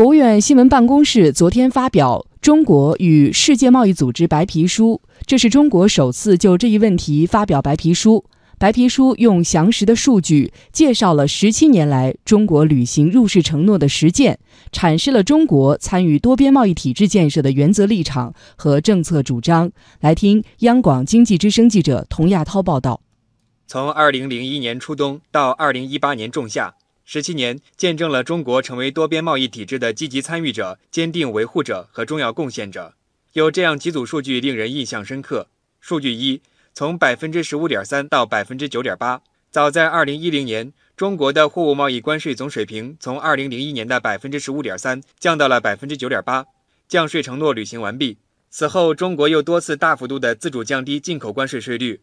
国务院新闻办公室昨天发表《中国与世界贸易组织白皮书》，这是中国首次就这一问题发表白皮书。白皮书用详实的数据介绍了十七年来中国履行入世承诺的实践，阐释了中国参与多边贸易体制建设的原则立场和政策主张。来听央广经济之声记者童亚涛报道。从二零零一年初冬到二零一八年仲夏。十七年见证了中国成为多边贸易体制的积极参与者、坚定维护者和重要贡献者。有这样几组数据令人印象深刻：数据一，从百分之十五点三到百分之九点八。早在二零一零年，中国的货物贸易关税总水平从二零零一年的百分之十五点三降到了百分之九点八，降税承诺履行完毕。此后，中国又多次大幅度的自主降低进口关税税率。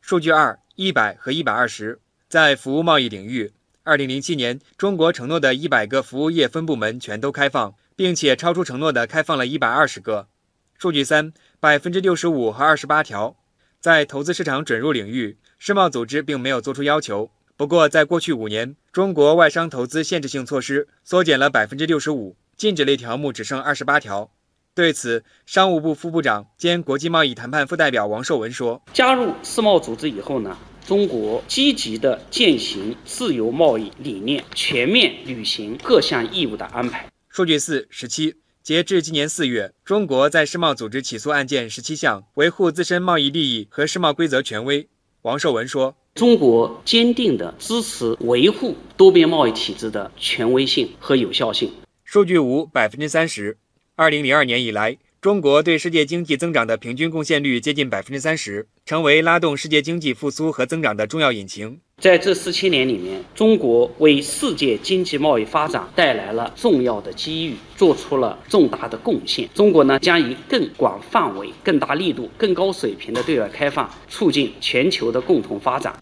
数据二，一百和一百二十，在服务贸易领域。二零零七年，中国承诺的一百个服务业分部门全都开放，并且超出承诺的开放了一百二十个。数据三，百分之六十五和二十八条，在投资市场准入领域，世贸组织并没有做出要求。不过，在过去五年，中国外商投资限制性措施缩减了百分之六十五，禁止类条目只剩二十八条。对此，商务部副部长兼国际贸易谈判副代表王受文说：“加入世贸组织以后呢？”中国积极地践行自由贸易理念，全面履行各项义务的安排。数据四十七，截至今年四月，中国在世贸组织起诉案件十七项，维护自身贸易利益和世贸规则权威。王受文说：“中国坚定地支持维护多边贸易体制的权威性和有效性。”数据五，百分之三十，二零零二年以来。中国对世界经济增长的平均贡献率接近百分之三十，成为拉动世界经济复苏和增长的重要引擎。在这十七年里面，中国为世界经济贸易发展带来了重要的机遇，做出了重大的贡献。中国呢，将以更广范围、更大力度、更高水平的对外开放，促进全球的共同发展。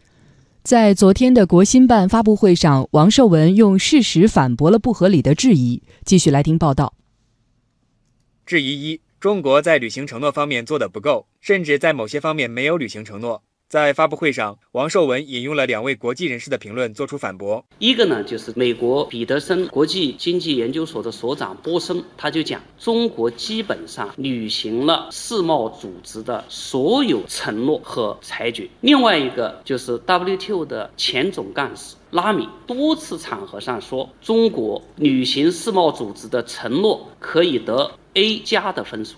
在昨天的国新办发布会上，王受文用事实反驳了不合理的质疑。继续来听报道。质疑一。中国在履行承诺方面做得不够，甚至在某些方面没有履行承诺。在发布会上，王受文引用了两位国际人士的评论作出反驳。一个呢，就是美国彼得森国际经济研究所的所长波森，他就讲中国基本上履行了世贸组织的所有承诺和裁决。另外一个就是 WTO 的前总干事拉米多次场合上说，中国履行世贸组织的承诺可以得。A 加的分数。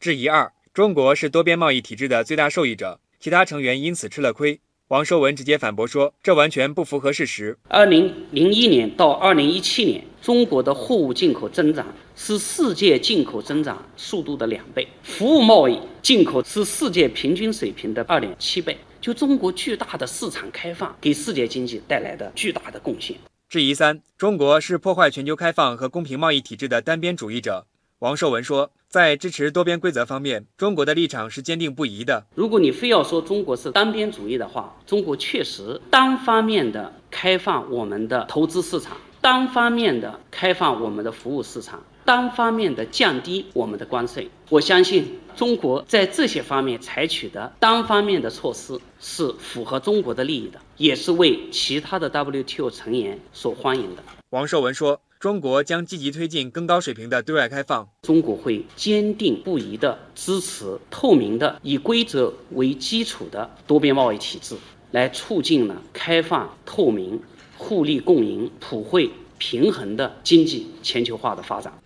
质疑二：中国是多边贸易体制的最大受益者，其他成员因此吃了亏。王受文直接反驳说，这完全不符合事实。二零零一年到二零一七年，中国的货物进口增长是世界进口增长速度的两倍，服务贸易进口是世界平均水平的二点七倍。就中国巨大的市场开放给世界经济带来的巨大的贡献。质疑三：中国是破坏全球开放和公平贸易体制的单边主义者。王受文说，在支持多边规则方面，中国的立场是坚定不移的。如果你非要说中国是单边主义的话，中国确实单方面的开放我们的投资市场，单方面的开放我们的服务市场，单方面的降低我们的关税。我相信中国在这些方面采取的单方面的措施是符合中国的利益的，也是为其他的 WTO 成员所欢迎的。王受文说。中国将积极推进更高水平的对外开放。中国会坚定不移的支持透明的、以规则为基础的多边贸易体制，来促进呢开放、透明、互利共赢、普惠、平衡的经济全球化的发展。